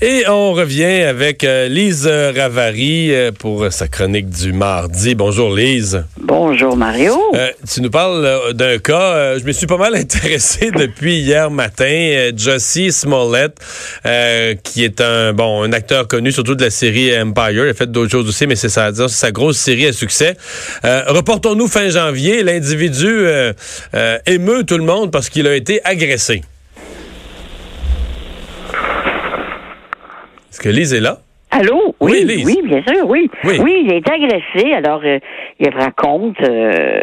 Et on revient avec euh, Lise Ravary euh, pour sa chronique du mardi. Bonjour Lise. Bonjour Mario. Euh, tu nous parles d'un cas, je me suis pas mal intéressé depuis hier matin. Jussie Smollett, qui est un bon un acteur connu surtout de la série Empire. Il a fait d'autres choses aussi, mais c'est sa, sa grosse série à succès. reportons-nous fin janvier. L'individu émeut tout le monde parce qu'il a été agressé. Est-ce que Lise est là? Allô? Oui, oui, bien sûr, oui. Oui, il a été agressé. Alors, euh, il raconte euh,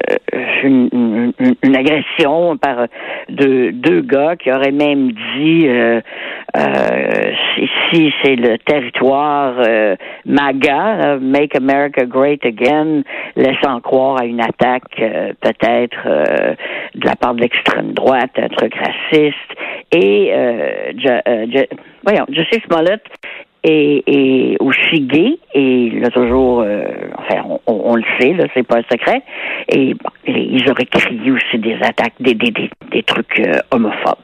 une, agression par deux, deux gars qui auraient même dit euh, si c'est le territoire MAGA, Make America Great Again, laissant croire à une attaque peut-être de la part de l'extrême droite, un truc raciste. Et voyons, Justice Smollett et, et aussi gay, et là toujours, euh, enfin, on, le sait, là, c'est pas un secret, et ils auraient crié aussi des attaques, des, des, des, trucs euh, homophobes.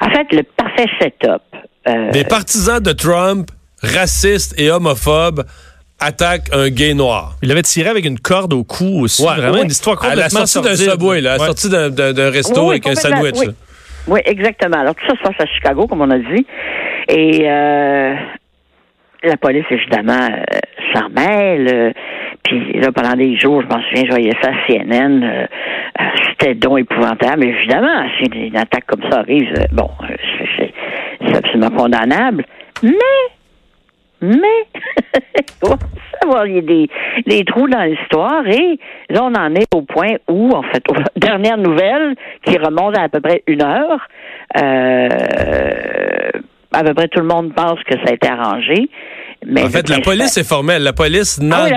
En fait, le parfait setup. Euh, des partisans de Trump, racistes et homophobes, attaquent un gay noir. Il avait tiré avec une corde au cou aussi. vraiment une histoire complètement À la sortie d'un subway, là, à la sortie d'un resto avec un sandwich. Oui. exactement. Alors tout ça se passe à Chicago, comme on a dit. Et euh, la police, évidemment, euh, s'en mêle. Euh, puis là, pendant des jours, je m'en souviens, je voyais ça à CNN. Euh, c'était donc épouvantable. Évidemment, si une attaque comme ça arrive, bon, c'est absolument condamnable. Mais, mais, savoir, il y a des, des trous dans l'histoire et là, on en est au point où, en fait, dernière nouvelle qui remonte à à peu près une heure, euh, à peu près tout le monde pense que ça a été arrangé. Mais en fait, la police est formelle. La police ah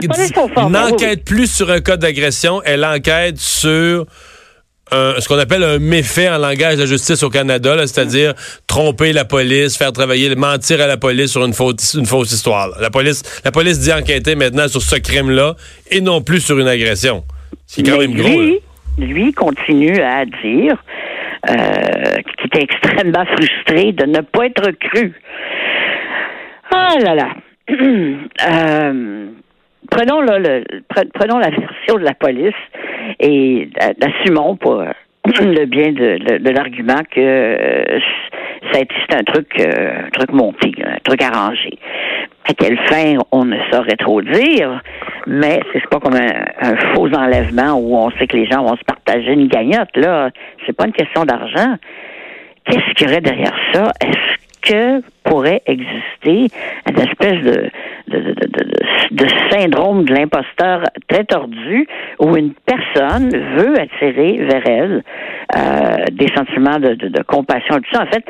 n'enquête plus sur un cas d'agression, elle enquête sur ce qu'on appelle un méfait en langage de la justice au Canada, c'est-à-dire tromper la police, faire travailler, mentir à la police sur une fausse, une fausse histoire. La police, la police dit enquêter maintenant sur ce crime-là et non plus sur une agression. C'est quand même gros. Lui, lui continue à dire euh, qu'il était extrêmement frustré de ne pas être cru. Ah là là. Euh, prenons le, prenons la version de la police et assumons pour le bien de, l'argument que euh, c'est un truc, euh, un truc monté, un truc arrangé. À quelle fin, on ne saurait trop dire, mais c'est pas comme un, faux enlèvement où on sait que les gens vont se partager une gagnotte. Là, c'est pas une question d'argent. Qu'est-ce qu'il y aurait derrière ça? Est-ce que pourrait exister une espèce de, de, syndrome de l'imposteur très tordu où une personne veut attirer vers elle euh, des sentiments de, compassion, tout ça, en fait,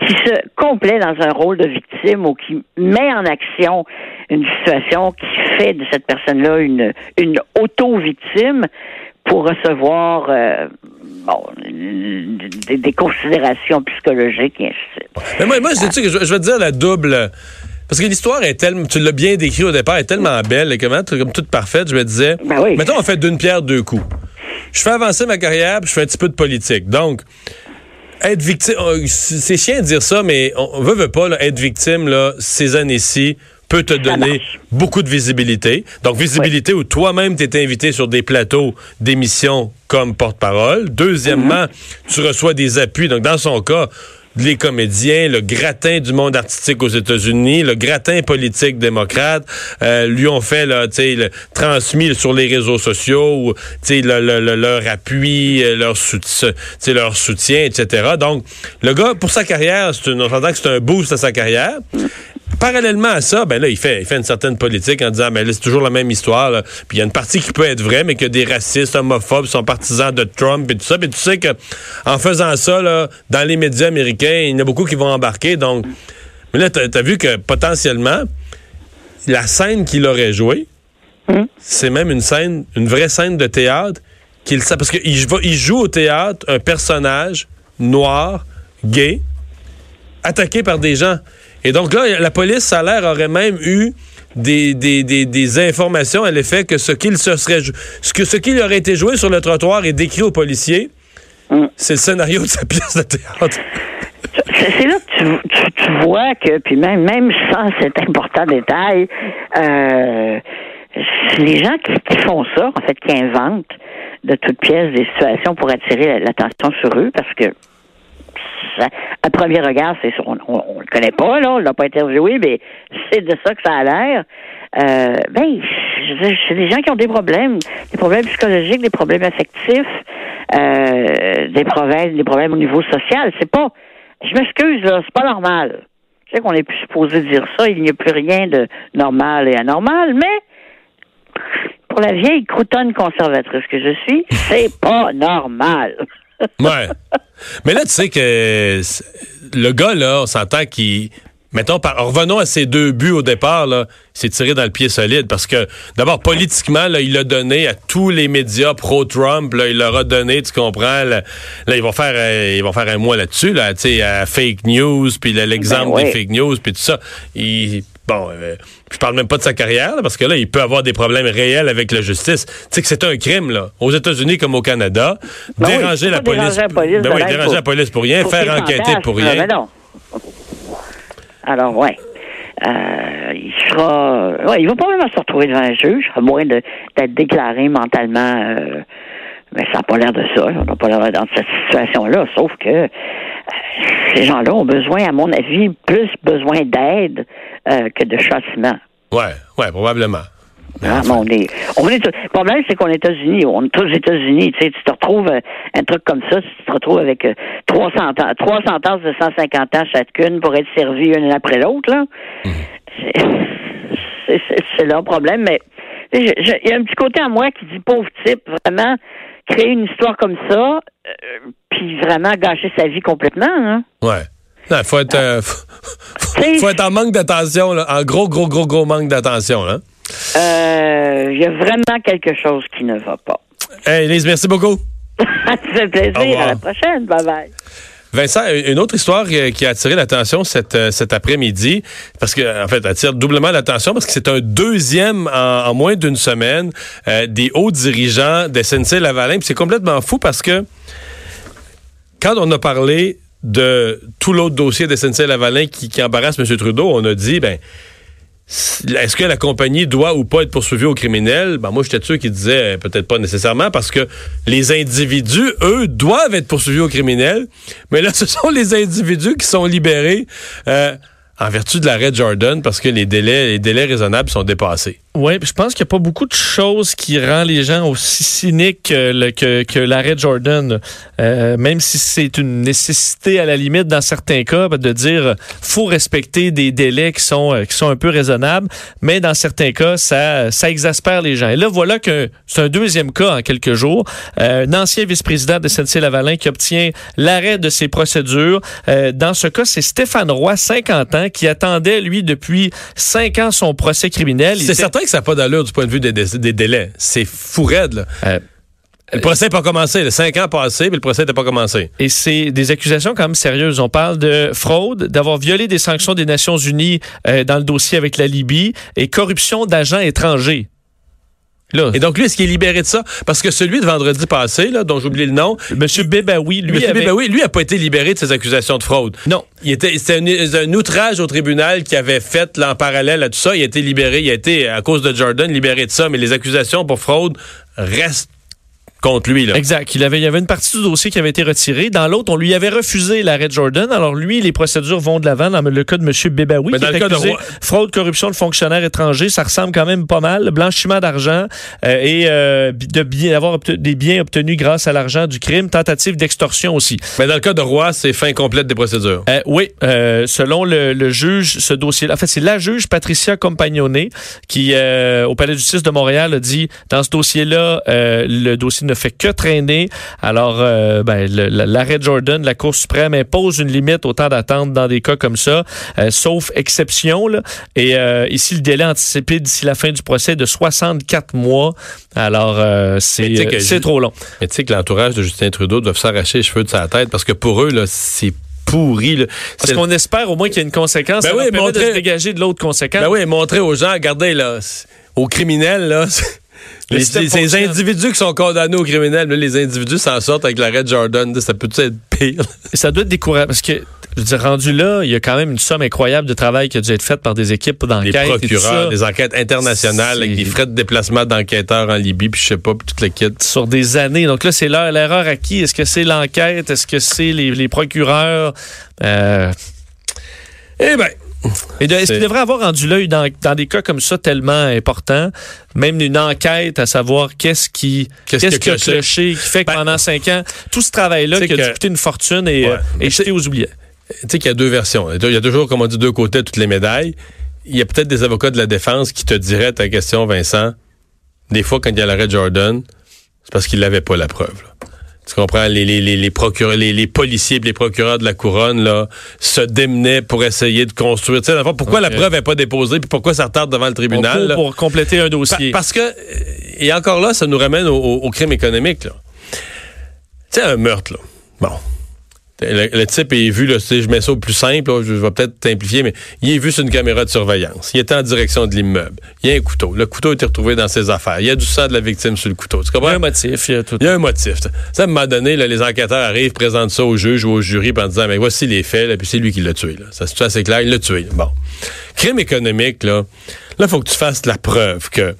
qui se complaît dans un rôle de victime ou qui met en action une situation qui fait de cette personne-là une, une auto-victime pour recevoir euh, bon, des, considérations psychologiques et ainsi. Mais moi, moi je, je, je veux dire la double. Parce que l'histoire est tellement, tu l'as bien décrit au départ, est tellement belle et comment, comme toute parfaite, je me disais, ben oui. mettons, on fait d'une pierre deux coups. Je fais avancer ma carrière, puis je fais un petit peu de politique. Donc, être victime, oh, c'est chiant de dire ça, mais on veut, veut pas, être victime, là, ces années-ci, peut te donner beaucoup de visibilité. Donc, visibilité où toi-même t'es invité sur des plateaux d'émissions comme porte-parole. Deuxièmement, mm-hmm. tu reçois des appuis. Donc, dans son cas, les comédiens, le gratin du monde artistique aux États-Unis, le gratin politique démocrate, euh, lui ont fait là, le, transmis sur les réseaux sociaux, le, le, leur appui, euh, leur, soutien, leur soutien, etc. Donc, le gars, pour sa carrière, c'est on entend que c'est un boost à sa carrière. Parallèlement à ça, ben là, il fait, il fait une certaine politique en disant, ben là, c'est toujours la même histoire. Puis il y a une partie qui peut être vraie, mais que des racistes, homophobes sont partisans de Trump et tout ça. Puis tu sais que en faisant ça, là, dans les médias américains, il y en a beaucoup qui vont embarquer. Donc, mais là, tu as, vu que potentiellement, la scène qu'il aurait jouée, hum? c'est même une scène, une vraie scène de théâtre qu'il parce qu'il il joue au théâtre un personnage noir, gay, attaqué par des gens. Et donc là, la police, ça a l'air, aurait même eu des, des, des, informations à l'effet que ce qu'il se serait ce que ce qu'il aurait été joué sur le trottoir et décrit aux policiers, mm. c'est le scénario de sa pièce de théâtre. C'est là que tu, vois que, puis même, même sans cet important détail, euh, les gens qui, font ça, en fait, qui inventent de toutes pièces des situations pour attirer l'attention sur eux, parce que à premier regard, c'est on, on, le connaît pas, là, on l'a pas interviewé, mais c'est de ça que ça a l'air. Euh, ben, c'est des gens qui ont des problèmes, des problèmes psychologiques, des problèmes affectifs, euh, des problèmes, des problèmes au niveau social. C'est pas, je m'excuse là, c'est pas normal. Je sais qu'on est plus supposé dire ça. Il n'y a plus rien de normal et anormal, mais pour la vieille croutonne conservatrice que je suis, c'est pas normal. Ouais. Mais là, tu sais que le gars, là, on s'entend qu'il Mettons, revenons à ces deux buts au départ, là, il s'est tiré dans le pied solide parce que, d'abord, politiquement, là, il a donné à tous les médias pro-Trump, là, il leur a donné, tu comprends, là, ils vont faire, euh, ils vont faire un mois là-dessus, là, tu sais, à fake news, puis l'exemple ben des fake news, puis tout ça. Il, bon, euh, je parle même pas de sa carrière, parce que là, il peut avoir des problèmes réels avec la justice. Tu sais que c'est un crime, là, aux États-unis comme au Canada, ben déranger, la police, déranger la police. Ben oui, déranger la police pour rien, faire enquêter pour rien. non. Alors, ouais. Euh, il sera. Ouais, il va probablement se retrouver devant un juge, à moins d'être déclaré mentalement. Euh, mais ça n'a pas l'air de ça. On n'a pas l'air dans cette situation-là. Sauf que euh, ces gens-là ont besoin, à mon avis, plus besoin d'aide euh, que de châtiment. Ouais, ouais, probablement. Ah, on est, on est, le problème, c'est qu'on est aux États-Unis. On est aux États-Unis. Tu sais, tu te retrouves euh, un truc comme ça, tu te retrouves avec 300 euh, ans, 300 tasses de 150 ans chacune pour être servie une après l'autre, là. Mhm. C'est leur problème, mais il y a un petit côté à moi qui dit pauvre type, vraiment créer une histoire comme ça, euh, puis vraiment gâcher sa vie complètement. Hein? Ouais. Il faut être, faut, être en manque d'attention, en gros, gros, gros, gros manque d'attention. Euh, il y a vraiment quelque chose qui ne va pas. Hey, Elise, merci beaucoup. Ça fait plaisir. À la prochaine. Bye bye. Vincent, une autre histoire qui a attiré l'attention cet, euh, cet après-midi, parce que en fait, attire doublement l'attention parce que c'est un deuxième en, moins d'une semaine euh, des hauts dirigeants de SNC Lavalin. c'est complètement fou parce que quand on a parlé de tout l'autre dossier de SNC Lavalin qui, qui embarrasse M. Trudeau, on a dit ben est-ce que la compagnie doit ou pas être poursuivie au criminel? Ben moi, j'étais sûr qui disait euh, peut-être pas nécessairement parce que les individus, eux, doivent être poursuivis au criminel. Mais là, ce sont les individus qui sont libérés euh, en vertu de l'arrêt Jordan parce que les délais, les délais raisonnables sont dépassés. Oui, je pense qu'il n'y a pas beaucoup de choses qui rend les gens aussi cyniques que, que, l'arrêt Jordan. Euh, même si c'est une nécessité à la limite dans certains cas de dire faut respecter des délais qui sont euh, qui sont un peu raisonnables, mais dans certains cas ça ça exaspère les gens. Et là voilà que c'est un deuxième cas en quelques jours. Euh, un ancien vice-président de SNC-Lavalin qui obtient l'arrêt de ses procédures. dans ce cas, c'est Stéphane Roy, 50 ans, qui attendait lui depuis 5 ans son procès criminel. C'est certain que ça n'a pas d'allure du point de vue des, délais. C'est fou raide, là. Euh, le procès n'a pas commencé. Le cinq ans passés, mais le procès n'a pas commencé. Et c'est des accusations quand même sérieuses. On parle de fraude, d'avoir violé des sanctions des Nations Unies euh, dans le dossier avec la Libye et corruption d'agents étrangers. Et donc, lui, est-ce qu'il est libéré de ça? Parce que celui de vendredi passé, là, dont j'ai oublié le nom. Monsieur Bébaoui, lui. Monsieur Bébaoui, lui, a pas été libéré de ses accusations de fraude. Non. Il était, c'était un, outrage au tribunal qui avait fait, là, en parallèle à tout ça. Il a été libéré. Il a été, à cause de Jordan, libéré de ça. Mais les accusations pour fraude restent contre lui. Là. Exact. Il, avait, il y avait une partie du dossier qui avait été retirée. Dans l'autre, on lui avait refusé l'arrêt Jordan. Alors lui, les procédures vont de l'avant dans le cas de M. Bébaoui. Mais dans le cas de fraude, corruption de fonctionnaires étrangers, ça ressemble quand même pas mal. Blanchiment d'argent euh, et euh, de bien avoir des biens obtenus grâce à l'argent du crime. Tentative d'extorsion aussi. Mais dans le cas de Roy, c'est fin complète des procédures. Euh, oui. selon le, juge, ce dossier En fait, c'est la juge Patricia Compagnone qui, au Palais de justice de Montréal, a dit dans ce dossier-là, le dossier ne fait que traîner. Alors, euh, ben, l'arrêt Jordan, la Cour suprême impose une limite au temps d'attente dans des cas comme ça, euh, sauf exception. Là. Et euh, ici, le délai anticipé d'ici la fin du procès est de 64 mois. Alors, c'est trop long. Mais tu sais que l'entourage de Justin Trudeau doit s'arracher les cheveux de sa tête parce que pour eux, c'est pourri. Là. Parce qu'on espère au moins qu'il y a une conséquence. Ben oui, montrer... de se dégager de l'autre conséquence. Ben oui, montrer aux gens, regardez, là, aux criminels, là, Les, ces individus qui sont condamnés au criminel, les individus s'en sortent avec l'arrêt Jordan. Ça peut être pire. Ça doit être décourageant parce que je veux dire, rendu là, il y a quand même une somme incroyable de travail qui a dû être faite par des équipes d'enquête. Des procureurs, des enquêtes internationales avec des frais de déplacement d'enquêteurs en Libye, puis je sais pas, puis toute l'équipe. Sur des années. Donc là, c'est l'erreur à qui? Est-ce que c'est l'enquête? Est-ce que c'est les, procureurs? Euh... Eh bien, est-ce qu'il devrait avoir rendu l'œil dans, des cas comme ça tellement importants, même une enquête à savoir qu'est-ce qui, qu'est-ce cloché, qui fait que ben, pendant cinq ans, tout ce travail-là qui a coûté une fortune et, ouais, jeté aux oubliettes. Tu sais qu'il y a deux versions. Il y a toujours, comme on dit, deux côtés toutes les médailles. Il y a peut-être des avocats de la défense qui te diraient ta question, Vincent. Des fois, quand il y a l'arrêt Jordan, c'est parce qu'il n'avait pas la preuve. Tu comprends? Les, les, les, procureurs, les, les policiers les procureurs de la couronne là, se démenaient pour essayer de construire. Tu sais, pourquoi la preuve n'est pas déposée puis pourquoi ça retarde devant le tribunal? Pour compléter un dossier. parce que, et encore là, ça nous ramène au, au crime économique. Tu sais, un meurtre, là. Bon, le, type est vu, là, je mets ça au plus simple, je vais peut-être simplifier, mais il est vu sur une caméra de surveillance. Il était en direction de l'immeuble. Il y a un couteau. Le couteau a été retrouvé dans ses affaires. Il y a du sang de la victime sur le couteau. Il y a un motif. Il y a, tout. Il y a un motif. Ça, à un moment donné, les enquêteurs arrivent, présentent ça au juge ou au jury en disant, mais voici les faits, là, puis c'est lui qui l'a tué. Là. Ça, c'est assez clair, il l'a tué. Bon. Crime économique, là, Là, il faut que tu fasses la preuve que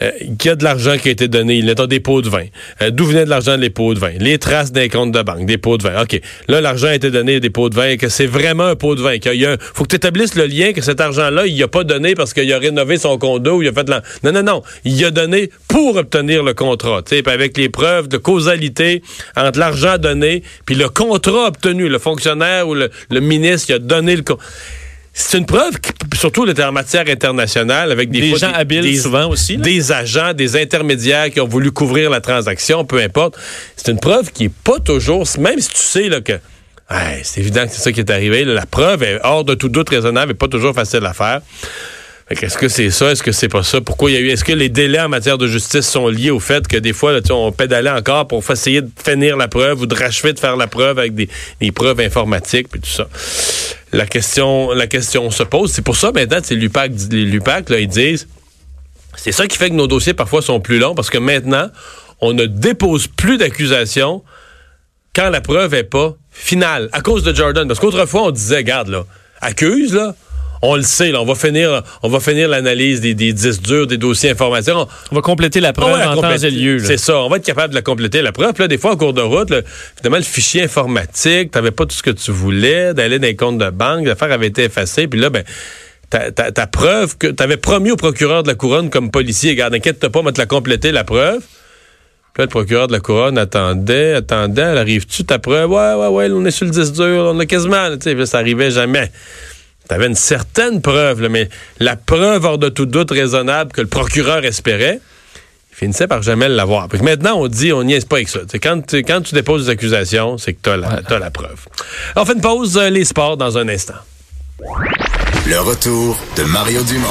euh, qu'il y a de l'argent qui a été donné. Il est dans des pots de vin. Euh, d'où venait de l'argent des pots de vin? Les traces des comptes de banque, des pots de vin. OK. Là, l'argent a été donné des pots de vin que c'est vraiment un pot de vin. Il y a, faut que tu établisses le lien que cet argent-là, il a pas donné parce qu'il a rénové son condo ou il a fait de la... Non, non, non. Il a donné pour obtenir le contrat. Puis avec les preuves de causalité entre l'argent donné puis le contrat obtenu. Le fonctionnaire ou le, ministre qui a donné le contrat c'est une preuve, surtout en matière internationale, avec des, gens habiles souvent aussi, des agents, des intermédiaires qui ont voulu couvrir la transaction, peu importe. C'est une preuve qui est pas toujours, même si tu sais là que c'est évident que c'est ça qui est arrivé, la preuve est hors de tout doute raisonnable et pas toujours facile à faire. Est-ce que c'est ça? Est-ce que c'est pas ça? Pourquoi il y a eu. Est-ce que les délais en matière de justice sont liés au fait que des fois, on pédalait encore pour essayer de finir la preuve ou de rachever de faire la preuve avec des, preuves informatiques puis tout ça? La question, la question se pose. C'est pour ça maintenant, l'UPAC, les l'UPAC, là, ils disent. C'est ça qui fait que nos dossiers parfois sont plus longs parce que maintenant, on ne dépose plus d'accusations quand la preuve est pas finale à cause de Jordan. Parce qu'autrefois, on disait, garde là, accuse là on le sait, là, on va finir, on va finir l'analyse des, des, disques durs, des dossiers informatiques. On, va compléter la preuve en temps et lieu. C'est ça, on va être capable de la compléter, la preuve. Puis là, des fois, en cours de route, là, finalement, le fichier informatique, tu n'avais pas tout ce que tu voulais, d'aller dans les comptes de banque, l'affaire avait été effacée, puis là, ben, ta, preuve que tu avais promis au procureur de la couronne comme policier, regarde, inquiète-toi pas, on va te la compléter, la preuve. Puis là, le procureur de la couronne attendait, attendait, elle arrive-tu ta preuve? Ouais, ouais, ouais, on est sur le disque dur, on a quasiment, tu sais, ça arrivait jamais. Tu avais une certaine preuve, mais la preuve hors de tout doute raisonnable que le procureur espérait, il finissait par jamais l'avoir. Maintenant, on dit, on n'y est pas avec ça. quand, tu, quand tu déposes des accusations, c'est que tu as, as, la preuve. On fait une pause, euh, les sports, dans un instant. Le retour de Mario Dumont.